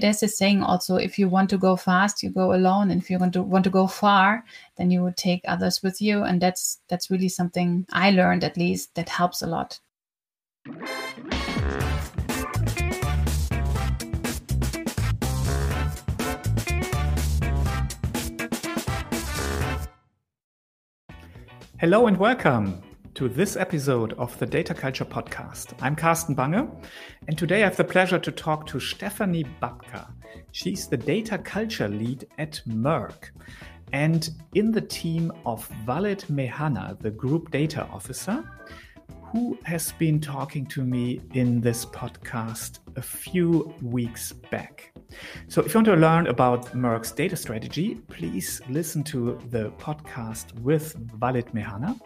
There's this saying also if you want to go fast, you go alone. And if you want to want to go far, then you would take others with you. And that's that's really something I learned at least that helps a lot. Hello and welcome to this episode of the Data Culture Podcast. I'm Carsten Bange, and today I have the pleasure to talk to Stefanie Babka. She's the Data Culture Lead at Merck. And in the team of Walid Mehanna, the Group Data Officer, who has been talking to me in this podcast a few weeks back. So, if you want to learn about Merck's data strategy, please listen to the podcast with Walid Mehanna.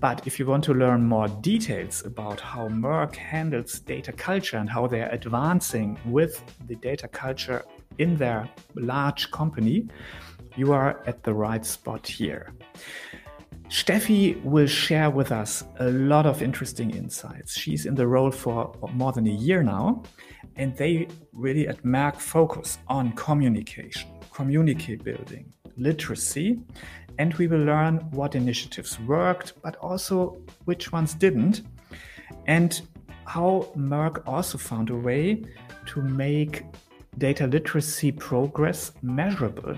But if you want to learn more details about how Merck handles data culture and how they're advancing with the data culture in their large company, you are at the right spot here. Steffi will share with us a lot of interesting insights. She's in the role for more than a year now, and they really at Merck focus on communication, community building, literacy, and we will learn what initiatives worked, but also which ones didn't, and how Merck also found a way to make data literacy progress measurable.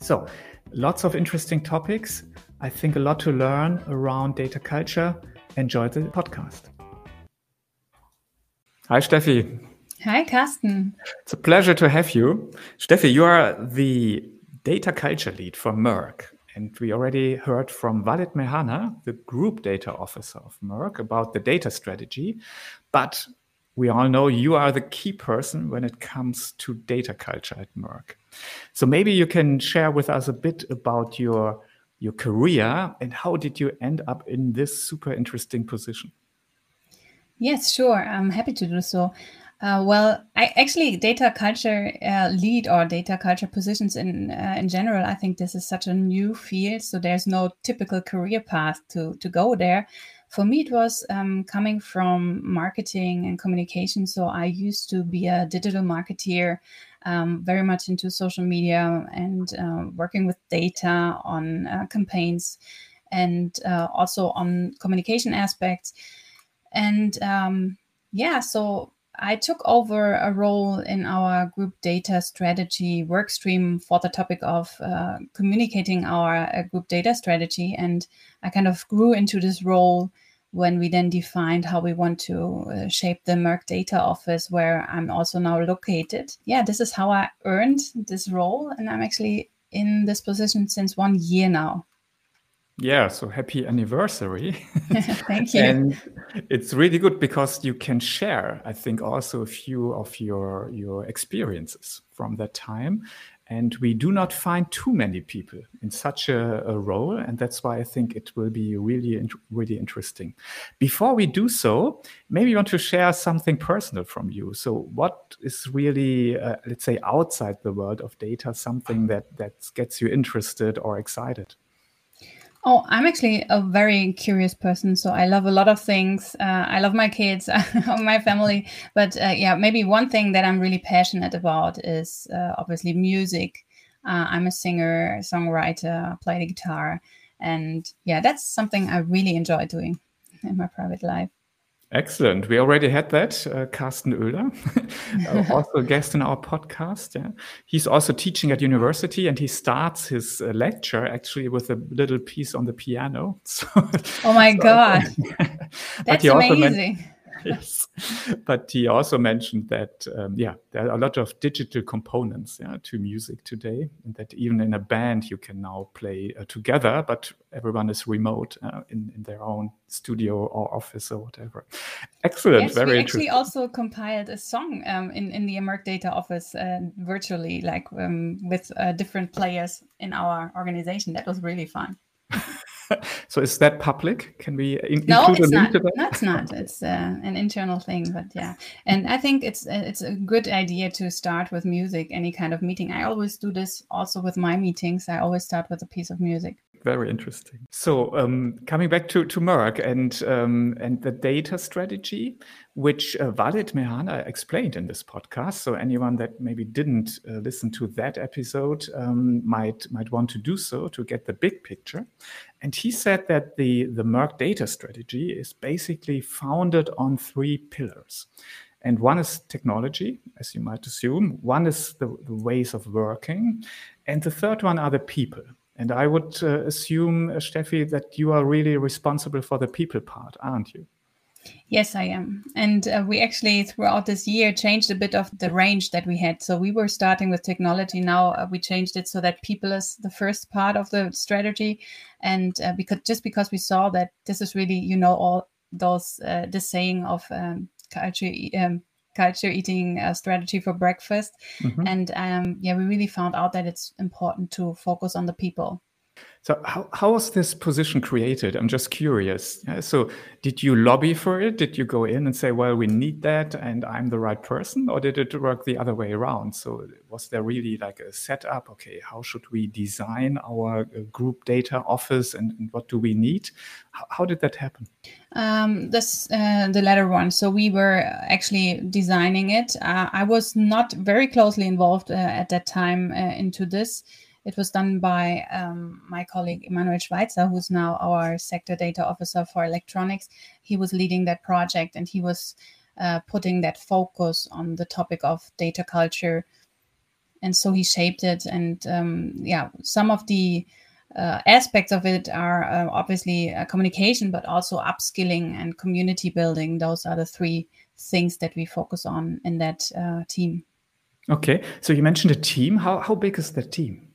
So, lots of interesting topics. I think a lot to learn around data culture. Enjoy the podcast. Hi, Steffi. Hi, Carsten. It's a pleasure to have you. Steffi, you are the data culture lead for Merck. And we already heard from Walid Mehanna, the group data officer of Merck, about the data strategy. But we all know you are the key person when it comes to data culture at Merck. So maybe you can share with us a bit about your your career and how did you end up in this super interesting position? Yes, sure. I'm happy to do so. Uh, well, I actually data culture uh, lead or data culture positions in uh, in general. I think this is such a new field, so there's no typical career path to to go there. For me, it was um, coming from marketing and communication. So I used to be a digital marketeer um, very much into social media and uh, working with data on uh, campaigns and uh, also on communication aspects. And um, yeah, so I took over a role in our group data strategy work stream for the topic of uh, communicating our uh, group data strategy. And I kind of grew into this role when we then defined how we want to uh, shape the Merck data office, where I'm also now located. Yeah, this is how I earned this role. And I'm actually in this position since one year now. Yeah, so happy anniversary. Thank you. and it's really good because you can share, I think, also a few of your your experiences from that time. And we do not find too many people in such a, a role. And that's why I think it will be really, really interesting. Before we do so, maybe you want to share something personal from you. So, what is really, uh, let's say, outside the world of data, something that, that gets you interested or excited? Oh, I'm actually a very curious person. So I love a lot of things. Uh, I love my kids, my family. But uh, yeah, maybe one thing that I'm really passionate about is uh, obviously music. Uh, I'm a singer, songwriter, play the guitar. And yeah, that's something I really enjoy doing in my private life. Excellent. We already had that, uh, Carsten Oehler, uh, also a guest in our podcast. Yeah. He's also teaching at university and he starts his uh, lecture actually with a little piece on the piano. So, oh my so, God. That's amazing. Yes. But he also mentioned that, um, yeah, there are a lot of digital components yeah, to music today, and that even in a band you can now play uh, together, but everyone is remote uh, in, in their own studio or office or whatever. Excellent. Yes, very we actually also compiled a song um, in, in the Merck Data office uh, virtually, like um, with uh, different players in our organization. That was really fun. so is that public? Can we in- no, include it's a not. link to that? No, it's not. It's uh, an internal thing, but yeah. And I think it's uh, it's a good idea to start with music. Any kind of meeting. I always do this also with my meetings. I always start with a piece of music. Very interesting. So um, coming back to, to Merck and um, and the data strategy, which uh, Mehanna explained in this podcast. So anyone that maybe didn't uh, listen to that episode um, might might want to do so to get the big picture. And he said that the the Merck data strategy is basically founded on three pillars. And one is technology, as you might assume. One is the, the ways of working. And the third one are the people. And I would uh, assume, uh, Steffi, that you are really responsible for the people part, aren't you? Yes, I am. And uh, we actually, throughout this year, changed a bit of the range that we had. So we were starting with technology. Now uh, we changed it so that people is the first part of the strategy. And uh, because just because we saw that this is really, you know, all those, uh, the saying of um, culture, um, culture eating uh, strategy for breakfast. Mm-hmm. And um, yeah, we really found out that it's important to focus on the people. So how, how was this position created? I'm just curious. So did you lobby for it? Did you go in and say, well, we need that and I'm the right person? Or did it work the other way around? So was there really like a setup? Okay, how should we design our uh, group data office and, and what do we need? How, how did that happen? Um, this uh, the latter one. So we were actually designing it. Uh, I was not very closely involved uh, at that time uh, into this. It was done by um, my colleague Emanuel Schweitzer, who's now our sector data officer for electronics. He was leading that project and he was uh, putting that focus on the topic of data culture. And so he shaped it. And um, yeah, some of the uh, aspects of it are uh, obviously uh, communication, but also upskilling and community building. Those are the three things that we focus on in that uh, team. Okay, so you mentioned a team. How how big is the team?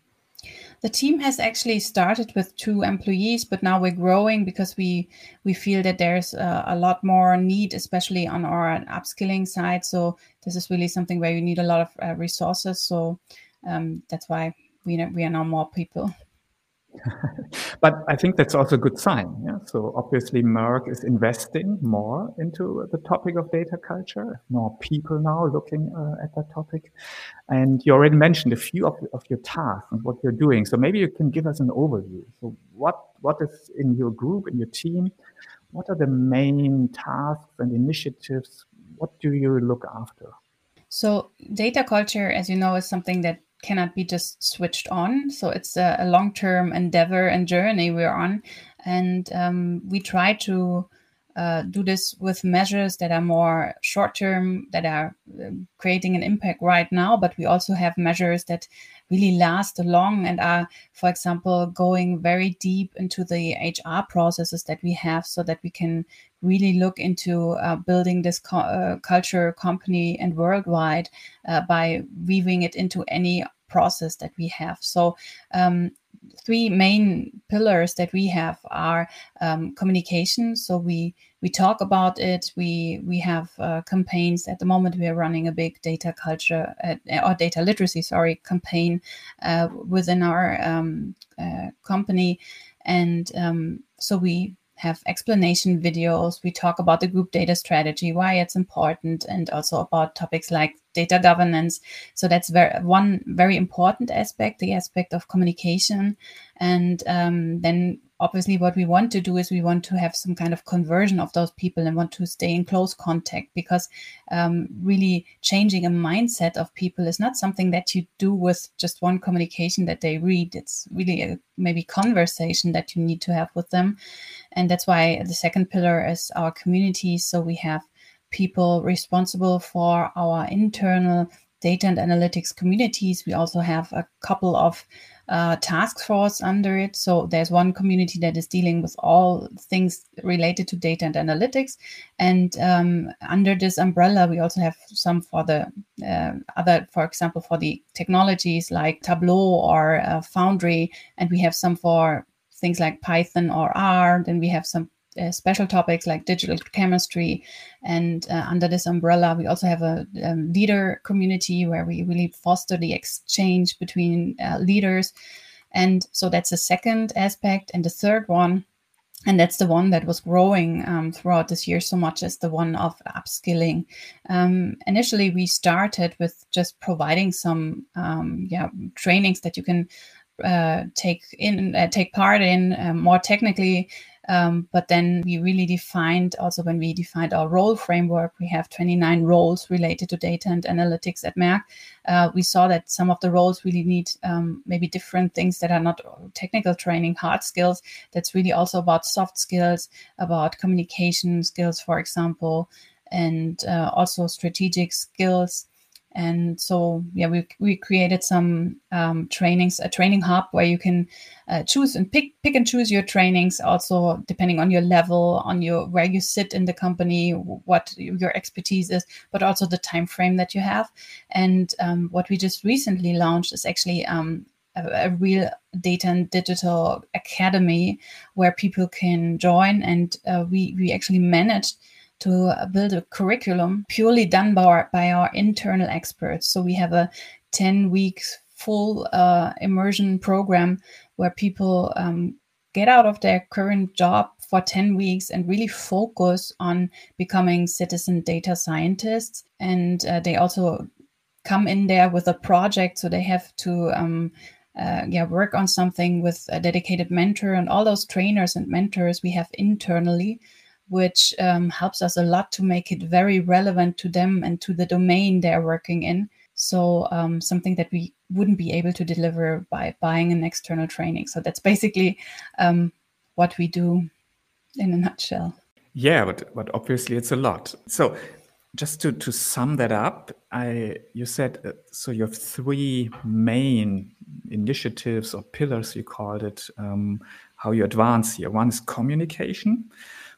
The team has actually started with two employees but now we're growing because we we feel that there's a, a lot more need especially on our upskilling side. So this is really something where you need a lot of uh, resources. So um, that's why we, we are now more people but I think that's also a good sign. Yeah? So obviously Merck is investing more into the topic of data culture, more people now looking uh, at that topic. And you already mentioned a few of, of your tasks and what you're doing. So maybe you can give us an overview. So what, what is in your group, in your team? What are the main tasks and initiatives? What do you look after? So data culture, as you know, is something that cannot be just switched on. So it's a, a long term endeavor and journey we're on. And um, we try to uh, do this with measures that are more short term, that are um, creating an impact right now. But we also have measures that really last long and are, for example, going very deep into the HR processes that we have so that we can really look into uh, building this co- uh, culture company and worldwide uh, by weaving it into any process that we have. So um, three main pillars that we have are um, communication. So we we talk about it. We we have uh, campaigns. At the moment, we are running a big data culture or data literacy, sorry, campaign uh, within our um, uh, company, and um, so we have explanation videos. We talk about the group data strategy, why it's important, and also about topics like data governance. So that's very one very important aspect, the aspect of communication. And um, then obviously what we want to do is we want to have some kind of conversion of those people and want to stay in close contact because um, really changing a mindset of people is not something that you do with just one communication that they read. It's really a maybe conversation that you need to have with them. And that's why the second pillar is our community. So we have people responsible for our internal data and analytics communities we also have a couple of uh, task force under it. So there's one community that is dealing with all things related to data and analytics. And um, under this umbrella, we also have some for the uh, other, for example, for the technologies like Tableau or uh, Foundry. And we have some for things like Python or R. Then we have some uh, special topics like digital chemistry. And uh, under this umbrella, we also have a, a, leader community where we really foster the exchange between uh, leaders. And so that's the second aspect. And the third one, and that's the one that was growing um, throughout this year so much as the one of upskilling. Um, initially, we started with just providing some um, yeah trainings that you can uh, take in uh, take part in um, more technically um, but then we really defined also when we defined our role framework, we have 29 roles related to data and analytics at Merck. Uh, we saw that some of the roles really need um, maybe different things that are not technical training, hard skills. That's really also about soft skills, about communication skills, for example, and uh, also strategic skills and so yeah we, we created some um, trainings a training hub where you can uh, choose and pick pick and choose your trainings also depending on your level on your where you sit in the company what your expertise is but also the time frame that you have. And um, what we just recently launched is actually um, a, a real data and digital academy where people can join and uh, we we actually managed to build a curriculum purely done by our, by our internal experts. So we have a 10 weeks full uh, immersion program where people um, get out of their current job for 10 weeks and really focus on becoming citizen data scientists. And uh, they also come in there with a project. So they have to um, uh, yeah, work on something with a dedicated mentor and all those trainers and mentors we have internally which um, helps us a lot to make it very relevant to them and to the domain they're working in. So, um, something that we wouldn't be able to deliver by buying an external training. So, that's basically um, what we do in a nutshell. Yeah, but, but obviously it's a lot. So, just to, to sum that up, I you said uh, so you have three main initiatives or pillars you called it. Um, how you advance here. One is communication.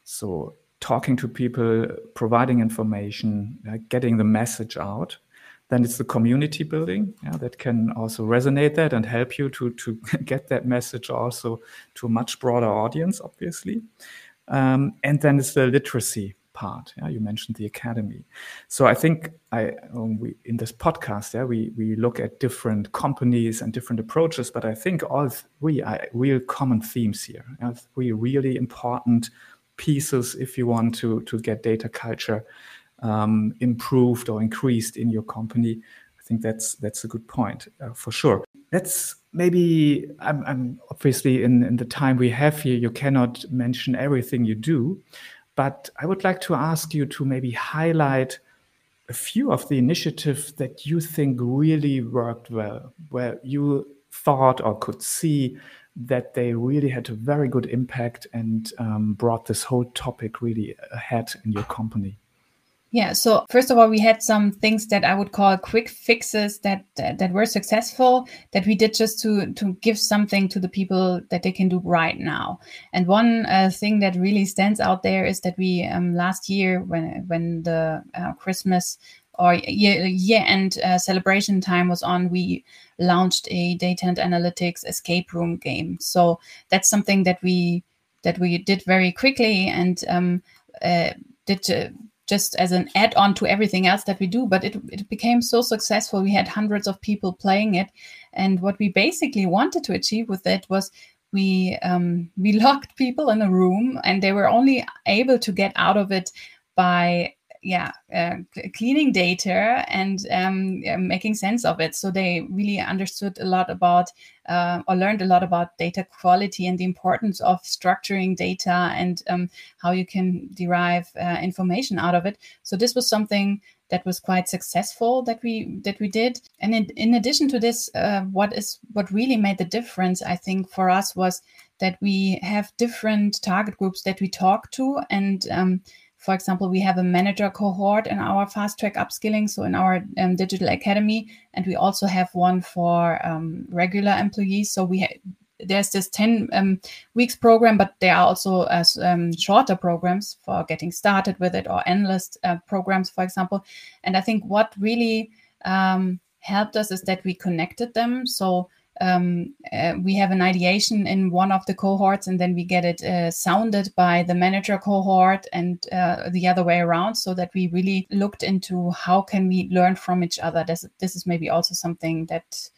So talking to people, providing information, uh, getting the message out. Then it's the community building yeah, that can also resonate that and help you to, to get that message also to a much broader audience, obviously. Um, and then it's the literacy part. Yeah, you mentioned the academy. So I think I um, we in this podcast, yeah, we we look at different companies and different approaches, but I think all three are real common themes here. Yeah, three really important pieces if you want to to get data culture um, improved or increased in your company. I think that's that's a good point uh, for sure. Let's maybe I'm, I'm obviously in, in the time we have here, you cannot mention everything you do, but I would like to ask you to maybe highlight a few of the initiatives that you think really worked well, where you thought or could see that they really had a very good impact and um, brought this whole topic really ahead in your company? Yeah. So first of all, we had some things that I would call quick fixes that that, that were successful that we did just to to give something to the people that they can do right now. And one uh, thing that really stands out there is that we um, last year when when the uh, Christmas or year, year end uh, celebration time was on, we launched a data and analytics escape room game. So that's something that we that we did very quickly and um, uh, did. Uh, just as an add-on to everything else that we do but it, it became so successful we had hundreds of people playing it and what we basically wanted to achieve with it was we um, we locked people in a room and they were only able to get out of it by yeah uh, cleaning data and um, making sense of it. So they really understood a lot about uh, or learned a lot about data quality and the importance of structuring data and um, how you can derive uh, information out of it. So this was something that was quite successful that we that we did. And in, in addition to this uh, what is what really made the difference i think for us was that we have different target groups that we talk to and um, for example, we have a manager cohort in our fast track upskilling, so in our um, digital academy, and we also have one for um, regular employees. So we ha- there's this 10 um, weeks program, but there are also uh, um, shorter programs for getting started with it or endless uh, programs, for example. And I think what really um, helped us is that we connected them. So um, uh, we have an ideation in one of the cohorts and then we get it uh, sounded by the manager cohort and uh, the other way around so that we really looked into how can we learn from each other. This, this is maybe also something that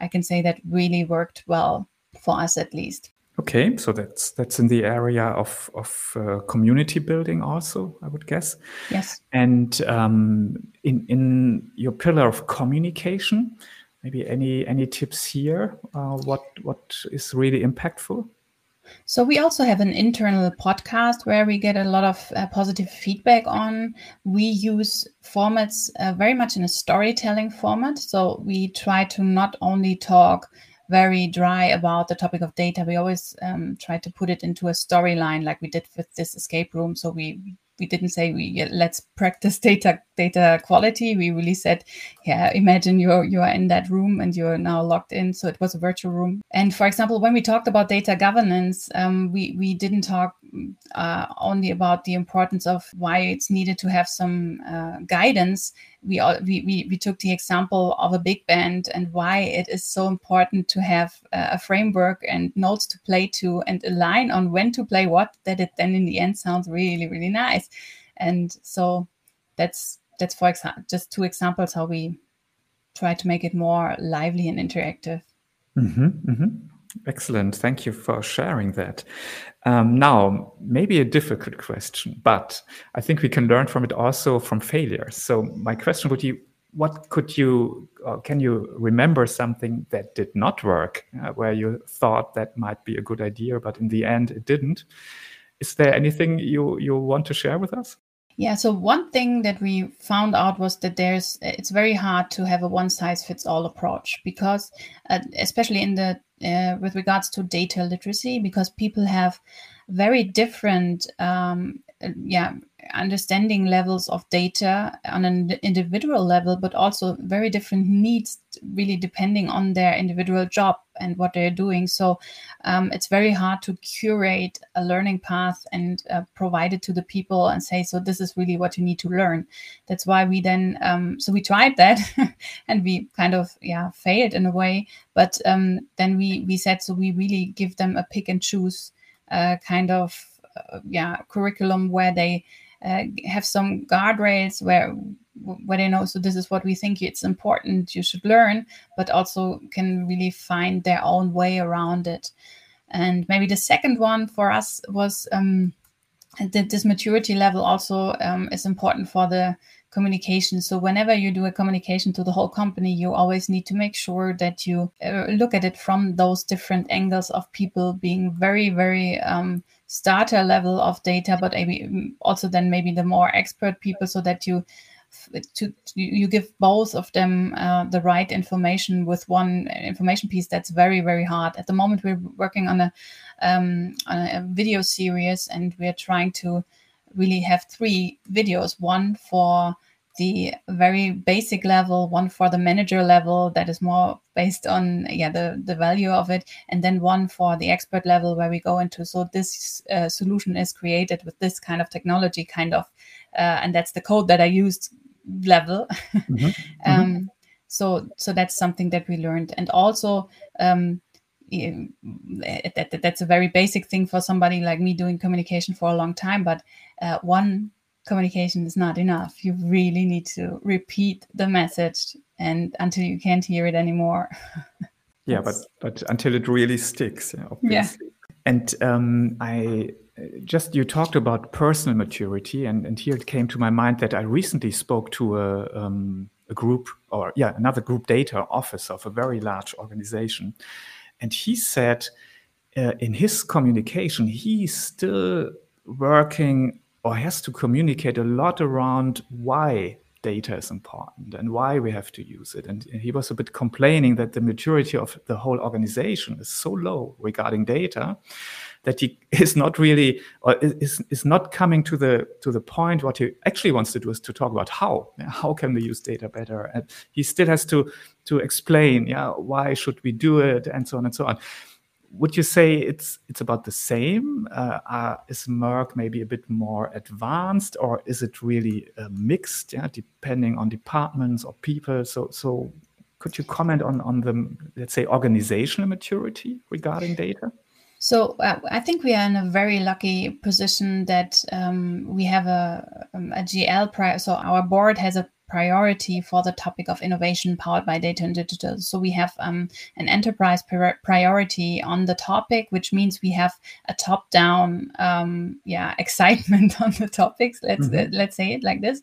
i can say that really worked well for us at least. Okay so that's that's in the area of of uh, community building also i would guess. Yes. And um, in in your pillar of communication maybe any any tips here? Uh, what what is really impactful? So we also have an internal podcast where we get a lot of uh, positive feedback on. We use formats uh, very much in a storytelling format. So we try to not only talk very dry about the topic of data, we always um, try to put it into a storyline, like we did with this escape room. So we we didn't say we let's practice data data quality. We really said, yeah, imagine you're you're in that room and you're now locked in. So it was a virtual room. And for example, when we talked about data governance, um, we we didn't talk uh, only about the importance of why it's needed to have some uh, guidance. We, all, we, we we took the example of a big band and why it is so important to have a framework and notes to play to and a line on when to play what that it then in the end sounds really really nice. And so that's that's for just two examples how we try to make it more lively and interactive. Mm-hmm, mm-hmm. Excellent. Thank you for sharing that. Um, now, maybe a difficult question, but I think we can learn from it also from failures. So, my question would be what could you, can you remember something that did not work, uh, where you thought that might be a good idea, but in the end it didn't? Is there anything you, you want to share with us? Yeah, so one thing that we found out was that there's it's very hard to have a one size fits all approach because uh, especially in the uh, with regards to data literacy because people have very different um, yeah understanding levels of data on an individual level but also very different needs really depending on their individual job and what they're doing. So um, it's very hard to curate a learning path and uh, provide it to the people and say so this is really what you need to learn. That's why we then um, so we tried that and we kind of yeah failed in a way. But um, then we we said so we really give them a pick and choose uh, kind of uh, yeah curriculum where they uh, have some guardrails where where they know so this is what we think it's important you should learn but also can really find their own way around it and maybe the second one for us was um, that this maturity level also um, is important for the communication. So whenever you do a communication to the whole company, you always need to make sure that you uh, look at it from those different angles of people being very, very um, starter level of data, but maybe mm, also then maybe the more expert people, so that you to, you give both of them uh, the right information with one information piece that's very very hard. At the moment we're working on a, um, on a video series and we're trying to really have three videos one for the very basic level one for the manager level that is more based on yeah the the value of it and then one for the expert level where we go into so this uh, solution is created with this kind of technology kind of uh, and that's the code that i used level mm-hmm. um, mm-hmm. so so that's something that we learned and also um, that, that, that's a very basic thing for somebody like me doing communication for a long time but uh, one communication is not enough you really need to repeat the message and until you can't hear it anymore yeah but but until it really sticks obviously yeah. and um, i just you talked about personal maturity and, and here it came to my mind that i recently spoke to a, um, a group or yeah another group data officer of a very large organization and he said uh, in his communication, he's still working or has to communicate a lot around why data is important and why we have to use it. And he was a bit complaining that the maturity of the whole organization is so low regarding data that he is not really or is, is not coming to the to the point. What he actually wants to do is to talk about how. How can we use data better? And he still has to to explain yeah why should we do it and so on and so on. Would you say it's it's about the same? Uh, uh, is merck maybe a bit more advanced or is it really uh, mixed? Yeah depending on departments or people. So so could you comment on on the let's say organizational maturity regarding data so uh, I think we are in a very lucky position that um, we have a, um, a GL prior. So our board has a priority for the topic of innovation powered by data and digital. So we have um, an enterprise priority on the topic, which means we have a top-down, um, yeah, excitement on the topics. Let's mm-hmm. uh, let's say it like this.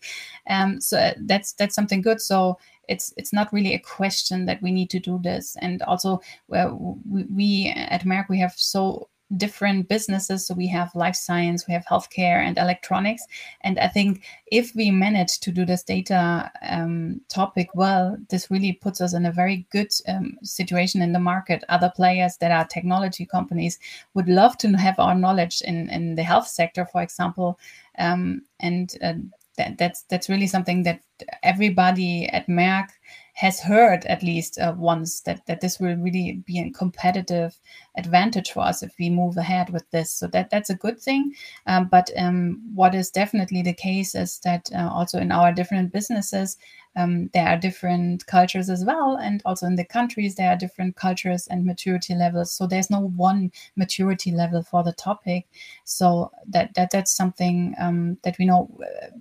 Um, so uh, that's that's something good. So it's it's not really a question that we need to do this. And also, we, we at Merck we have so different businesses. So we have life science, we have healthcare and electronics. And I think if we manage to do this data um, topic well, this really puts us in a very good um, situation in the market. Other players that are technology companies would love to have our knowledge in, in the health sector, for example. Um, and uh, that, that's that's really something that everybody at Merck has heard at least uh, once that that this will really be a competitive advantage for us if we move ahead with this. So that that's a good thing. Um, but um, what is definitely the case is that uh, also in our different businesses, um, there are different cultures as well, and also in the countries there are different cultures and maturity levels. So there's no one maturity level for the topic. So that that that's something um, that we know.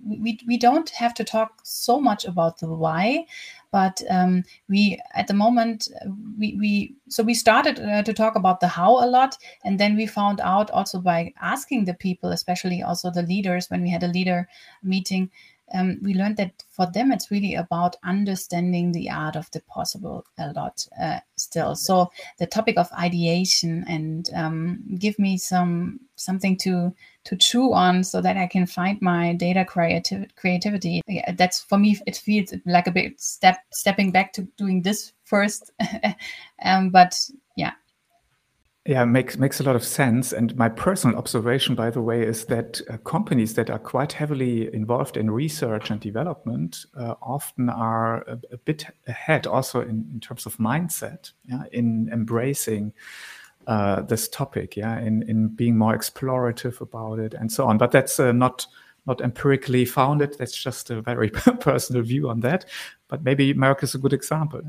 We we don't have to talk so much about the why, but um, we at the moment we, we so we started uh, to talk about the how a lot and then we found out also by asking the people especially also the leaders when we had a leader meeting um, we learned that for them it's really about understanding the art of the possible a lot uh, still. So the topic of ideation and um, give me some something to to chew on so that i can find my data creativ- creativity. Yeah, that's for me it feels like a bit step stepping back to doing this first. Um, but yeah makes makes a lot of sense. And my personal observation, by the way, is that uh, companies that are quite heavily involved in research and development uh, often are a, a, bit ahead, also in, in terms of mindset, yeah, in embracing uh, this topic, yeah, in in being more explorative about it and so on. But that's uh, not not empirically founded. That's just a very personal view on that. But maybe Merck is a good example.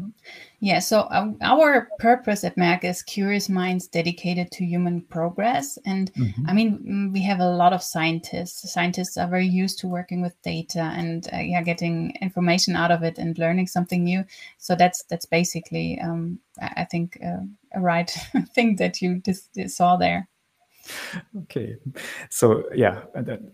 Yeah. So um, our purpose at Merck is curious minds dedicated to human progress. And mm-hmm. I mean, mm, we have a lot of scientists. Scientists are very used to working with data and uh, yeah, getting information out of it and learning something new. So that's that's basically, um, I think, uh, a right thing that you just saw there okay. So yeah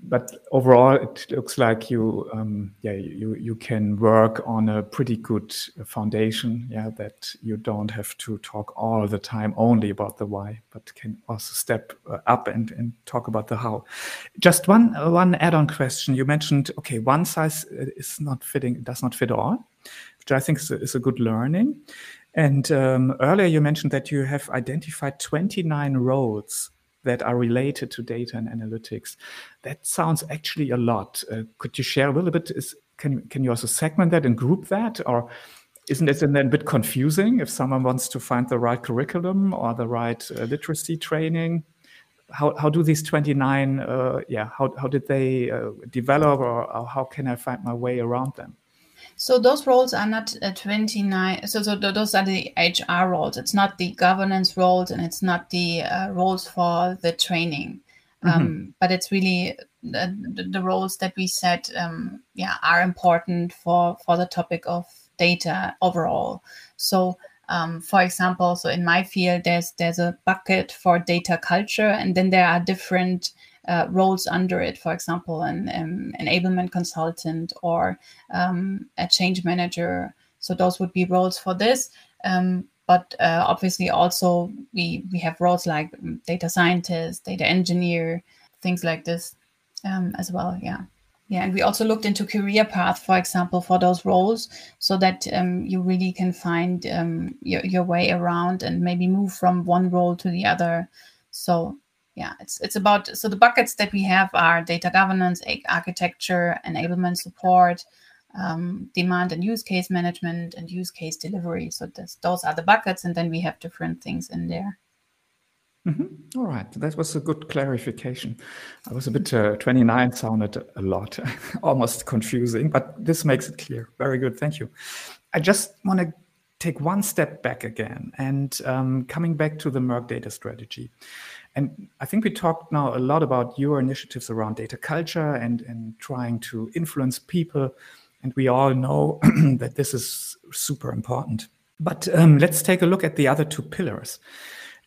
but overall it looks like you um, yeah you you can work on a pretty good foundation yeah that you don't have to talk all the time only about the why but can also step uh, up and and talk about the how. Just one one add-on question. You mentioned okay one size uh, is not fitting does not fit all which i think is a, is a good learning. And um, earlier you mentioned that you have identified 29 roles that are related to data and analytics. That sounds actually a lot. Uh, could you share a little bit? Is, can, you can you also segment that and group that? Or isn't it then a bit confusing if someone wants to find the right curriculum or the right uh, literacy training? How, how do these 29, uh, yeah, how, how did they uh, develop or, or how can I find my way around them? So those roles are not uh, 29. So, so those are the HR roles. It's not the governance roles and it's not the uh, roles for the training. Um, mm-hmm. but it's really the, the, the, roles that we said, um, yeah, are important for, for the topic of data overall. So, um, for example, so in my field, there's there's a bucket for data culture, and then there are different uh, roles under it, for example, an um, enablement consultant or um, a change manager. So those would be roles for this. Um, but uh, obviously, also we we have roles like data scientist, data engineer, things like this um, as well. Yeah. Yeah, and we also looked into career path, for example, for those roles, so that um, you really can find um, your, your way around and maybe move from one role to the other. So yeah it's it's about so the buckets that we have are data governance architecture enablement support um, demand and use case management and use case delivery. So this, those are the buckets and then we have different things in there. Mm-hmm. All right. That was a good clarification. I was a bit uh, 29 sounded a lot almost confusing but this makes it clear. Very good. Thank you. I just want to take one step back again and um, coming back to the merck data strategy and I think we talked now a lot about your initiatives around data culture and, and trying to influence people. And we all know that this is super important. But um, let's take a look at the other two pillars,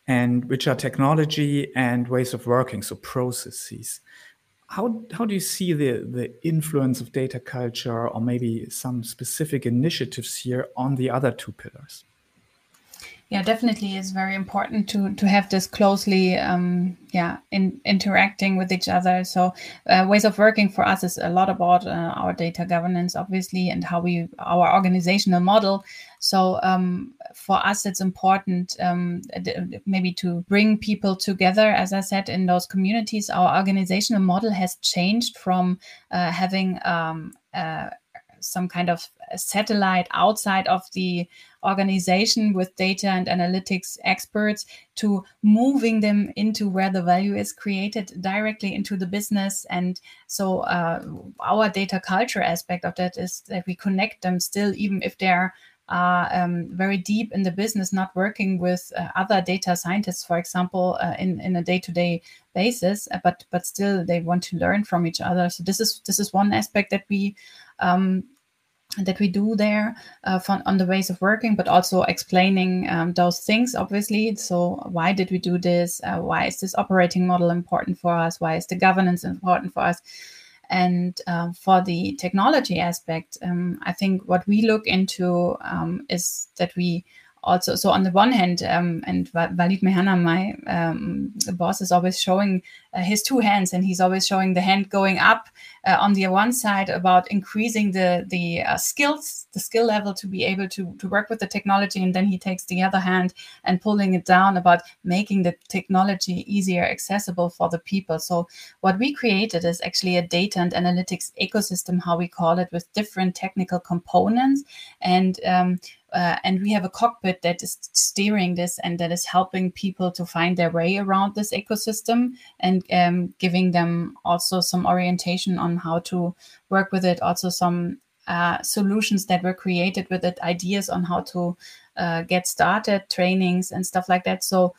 and which are technology and ways of working, so processes. how how do you see the the influence of data culture or maybe some specific initiatives here on the other two pillars yeah definitely it's very important to to have this closely um, yeah in interacting with each other. So uh, ways of working for us is a lot about uh, our data governance obviously and how we our organizational model. So um, for us it's important um, maybe to bring people together. As i said in those communities our organizational model has changed from uh, having um, uh, some kind of satellite outside of the organization with data and analytics experts to moving them into where the value is created directly into the business. And so, uh, our data culture aspect of that is that we connect them still, even if they're uh, um, very deep in the business, not working with uh, other data scientists, for example, uh, in in a day to day basis, but but still they want to learn from each other. So this is this is one aspect that we um, that we do there uh, on the ways of working, but also explaining um, those things, obviously. So, why did we do this? Uh, why is this operating model important for us? Why is the governance important for us? And uh, for the technology aspect, um, I think what we look into um, is that we also so on the one hand um, and Walid Mehanna my um, boss is always showing uh, his two hands and he's always showing the hand going up uh, on the one side about increasing the the uh, skills the skill level to be able to to work with the technology and then he takes the other hand and pulling it down about making the technology easier accessible for the people. So what we created is actually a data and analytics ecosystem how we call it with different technical components. And um, uh, and we have a cockpit that is steering this and that is helping people to find their way around this ecosystem and um, giving them also some orientation on how to work with it also some uh, solutions that were created with it ideas on how to uh, get started trainings and stuff like that. So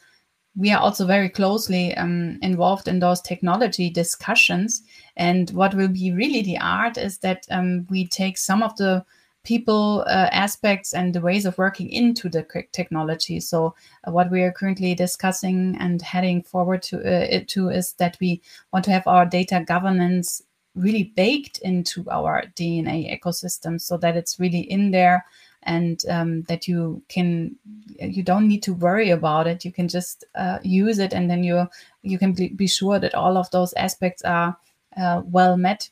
we are also very closely um, involved in those technology discussions. And what will be really the art is that um, we take some of the people uh, aspects and the ways of working into the technology. So uh, what we are currently discussing and heading forward to uh, it to is that we want to have our data governance really baked into our DNA ecosystem so that it's really in there and um, that you can you don't need to worry about it you can just uh, use it and then you you can be, be sure that all of those aspects are uh, well met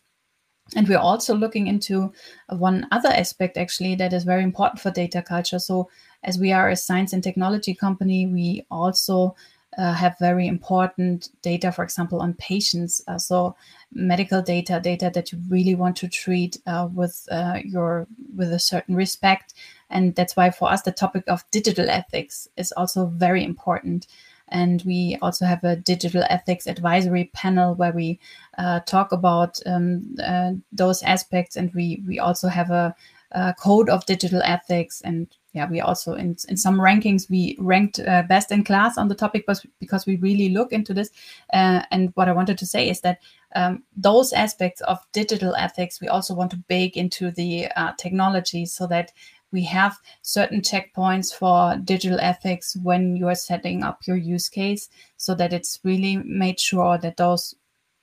and we're also looking into one other aspect actually that is very important for data culture. So, as we are a science and technology company, we also uh, have very important data, for example, on patients. Uh, so, medical data, data that you really want to treat uh, with uh, your with a certain respect, and that's why for us the topic of digital ethics is also very important. And we also have a digital ethics advisory panel where we uh, talk about um, uh, those aspects. And we, we also have a, a, code of digital ethics. And yeah, we also, in, in some rankings, we ranked uh, best in class on the topic but because we really look into this. Uh, and what I wanted to say is that um, those aspects of digital ethics we also want to bake into the uh, technology so that we have certain checkpoints for digital ethics when you are setting up your use case so that it's really made sure that those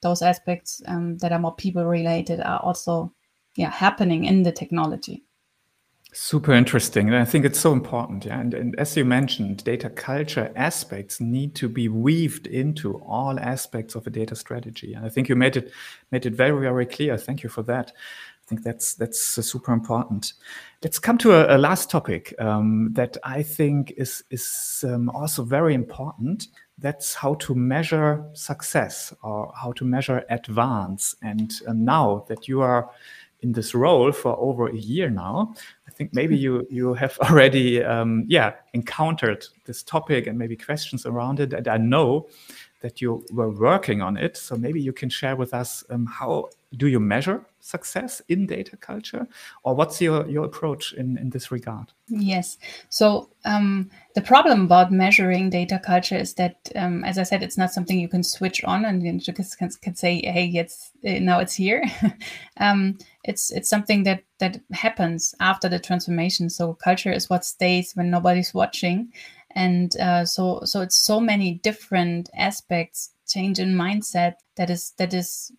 those aspects um, that are more people related are also yeah happening in the technology. Super interesting. And i think it's so important yeah. And, and as you mentioned data culture aspects need to be weaved into all aspects of a data strategy. And i think you made it made it very very clear. Thank you for that think that's that's uh, super important. Let's come to a, a last topic um, that I think is is um, also very important. That's how to measure success or how to measure advance. And uh, now that you are in this role for over a year now, I think maybe you you have already um, yeah encountered this topic and maybe questions around it. And I know that you were working on it. So maybe you can share with us um, how do you measure success in data culture or what's your, your approach in, in this regard? Yes. So um, the problem about measuring data culture is that um, as i said it's not something you can switch on and you just can, can say hey it's uh, now it's here. Um, it's it's something that that happens after the transformation. So culture is what stays when nobody's watching and uh, so so it's so many different aspects change in mindset that is that is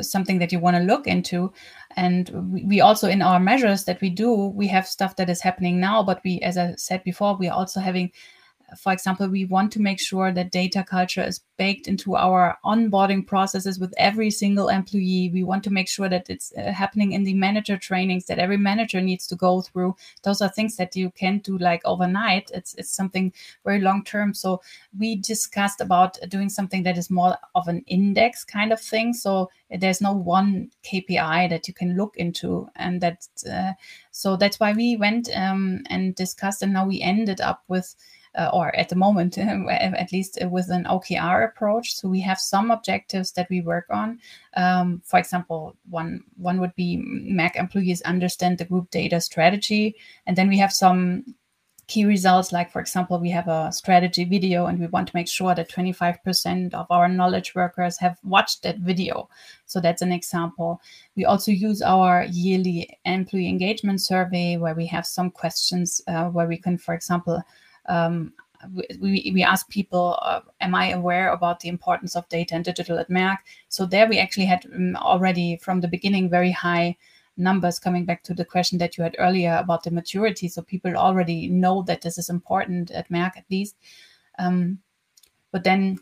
something that you want to look into. And we, we also in our measures that we do we have stuff that is happening now but we as i said before we are also having for example, we want to make sure that data culture is baked into our onboarding processes with every single employee. We want to make sure that it's uh, happening in the manager trainings that every manager needs to go through. Those are things that you can't do like overnight. It's it's something very long term. So we discussed about doing something that is more of an index kind of thing. So there's no one KPI that you can look into, and that uh, so that's why we went um, and discussed, and now we ended up with uh, or at the moment, at least with an OKR approach. So we have some objectives that we work on. Um, for example, one one would be Merck employees understand the group data strategy, and then we have some key results like for example we have a strategy video and we want to make sure that 25% of our knowledge workers have watched that video so that's an example we also use our yearly employee engagement survey where we have some questions uh, where we can for example um, we, we ask people, uh, am I aware about the importance of data and digital at Merck? So there we actually had um, already from the beginning very high numbers coming back to the question that you had earlier about the maturity. So people already know that this is important at Merck at least. Um, but then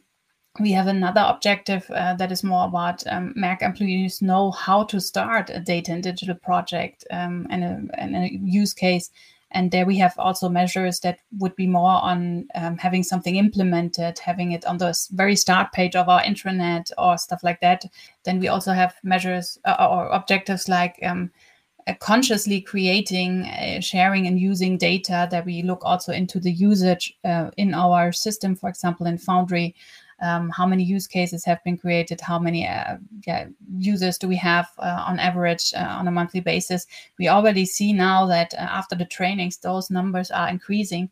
we have another objective uh, that is more about um, Merck employees know how to start a data and digital project um, and, a, and a use case and there we have also measures that would be more on um, having something implemented, having it on the very start page of our intranet or stuff like that. Then we also have measures uh, or objectives like um, uh, consciously creating, uh, sharing, and using data that we look also into the usage uh, in our system, for example, in Foundry um, how many use cases have been created, how many uh, yeah, users do we have uh, on average uh, on a monthly basis. We already see now that uh, after the trainings, those numbers are increasing.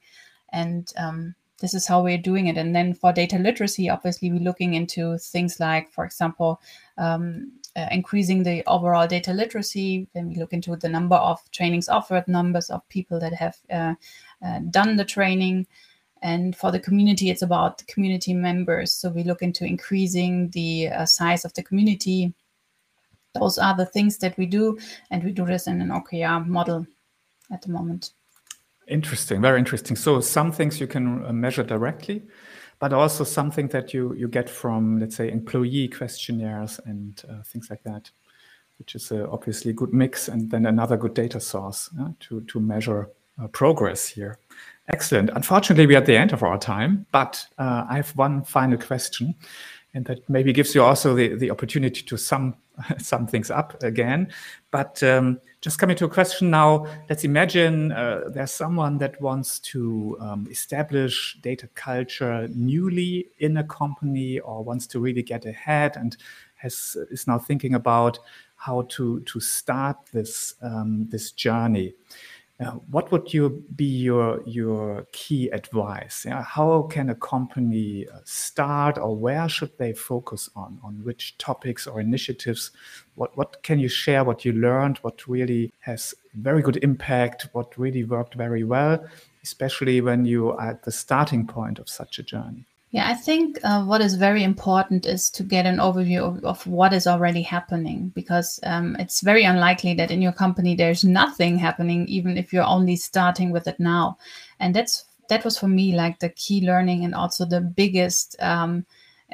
And um, this is how we're doing it. And then for data literacy, obviously, we're looking into things like, for example, um, uh, increasing the overall data literacy. Then we look into the number of trainings offered, numbers of people that have uh, uh, done the training. And for the community, it's about the community members. So we look into increasing the uh, size of the community. Those are the things that we do, and we do this in an OKR model at the moment. Interesting, very interesting. So some things you can uh, measure directly, but also something that you you get from, let's say, employee questionnaires and uh, things like that, which is uh, obviously a good mix, and then another good data source uh, to to measure uh, progress here. Excellent. Unfortunately, we're at the end of our time, but uh, I have one final question, and that maybe gives you also the, the opportunity to sum sum things up again. But um, just coming to a question now, let's imagine uh, there's someone that wants to um, establish data culture newly in a company or wants to really get ahead and has is now thinking about how to to start this um, this journey. What would you be your your key advice? Yeah, how can a company uh, start, or where should they focus on? On which topics or initiatives? What what can you share? What you learned? What really has very good impact? What really worked very well, especially when you are at the starting point of such a journey? Yeah, I think uh, what is very important is to get an overview of, of what is already happening because um, it's very unlikely that in your company there's nothing happening, even if you're only starting with it now. And that's that was for me like the key learning and also the biggest um,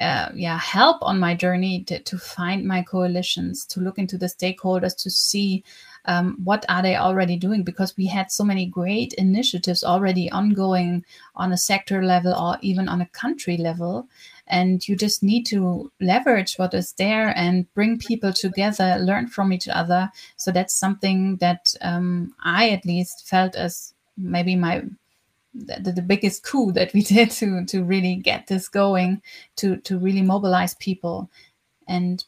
uh, yeah help on my journey to, to find my coalitions, to look into the stakeholders, to see um, what are they already doing? Because we had so many great initiatives already ongoing on a sector level or even on a country level. And you just need to leverage what is there and bring people together learn from each other. So that's something that um, i at least felt as maybe my the, the, biggest coup that we did to to really get this going to to really mobilize people. And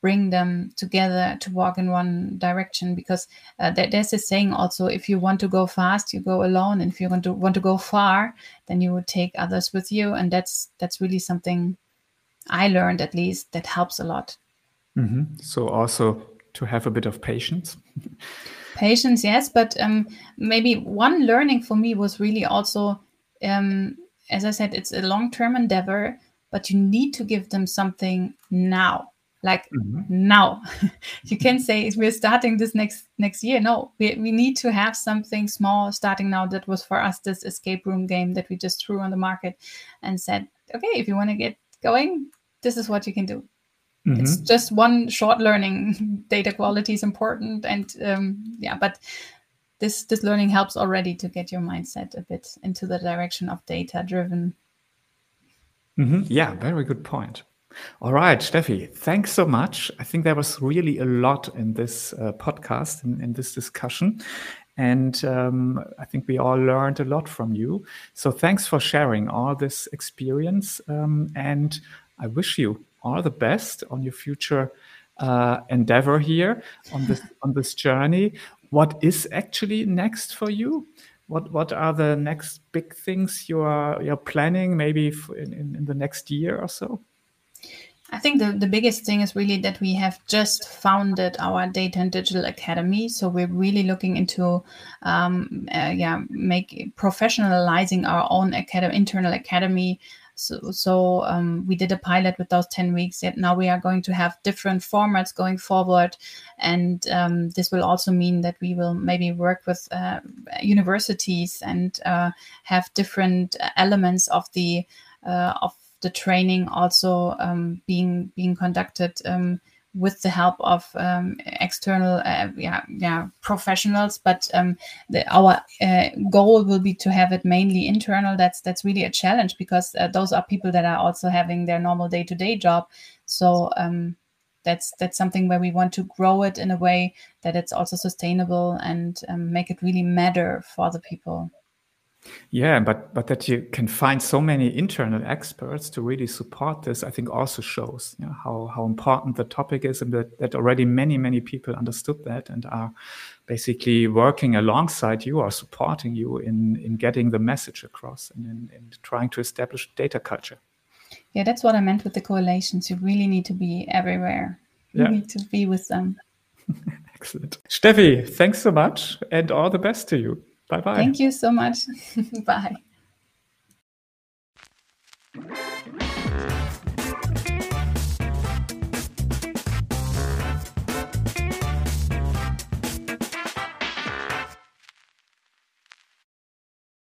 bring them together to walk in one direction because uh, there, there's a saying also if you want to go fast you go alone and if you want to want to go far then you would take others with you and that's that's really something i learned at least that helps a lot. Mm-hmm. so also to have a bit of patience. Patience yes but um, maybe one learning for me was really also um, as i said it's a long-term endeavor but you need to give them something now like mm-hmm. now you can say we're starting this next next year no we, we need to have something small starting now that was for us this escape room game that we just threw on the market and said okay if you want to get going this is what you can do mm-hmm. it's just one short learning data quality is important and um, yeah but this this learning helps already to get your mindset a bit into the direction of data driven mm-hmm. yeah very good point all right, Steffi, thanks so much. I think there was really a lot in this uh, podcast, in, in, this discussion. And um, I think we all learned a lot from you. So thanks for sharing all this experience. Um, and I wish you all the best on your future uh, endeavor here on this on this journey. What is actually next for you? What what are the next big things you are you're planning? Maybe in, in, in the next year or so. I think the, the biggest thing is really that we have just founded our Data and Digital Academy. So we're really looking into, um, uh, yeah, make professionalizing our own academy, internal academy. So, so um, we did a pilot with those 10 weeks. Yet now we are going to have different formats going forward. And um, this will also mean that we will maybe work with uh, universities and uh, have different elements of the uh, of the training also um, being being conducted um, with the help of um, external uh, yeah yeah professionals. But um, the, our uh, goal will be to have it mainly internal. That's that's really a challenge because uh, those are people that are also having their normal day-to-day job. So um, that's that's something where we want to grow it in a way that it's also sustainable and um, make it really matter for the people yeah, but but that you can find so many internal experts to really support this, I think also shows you know, how how important the topic is, and that, that already many many people understood that and are basically working alongside you or supporting you in in getting the message across and in, in trying to establish data culture. Yeah, that's what I meant with the correlations. You really need to be everywhere. You yeah. need to be with them. Excellent. Steffi, thanks so much and all the best to you. Bye bye. Thank you so much. bye.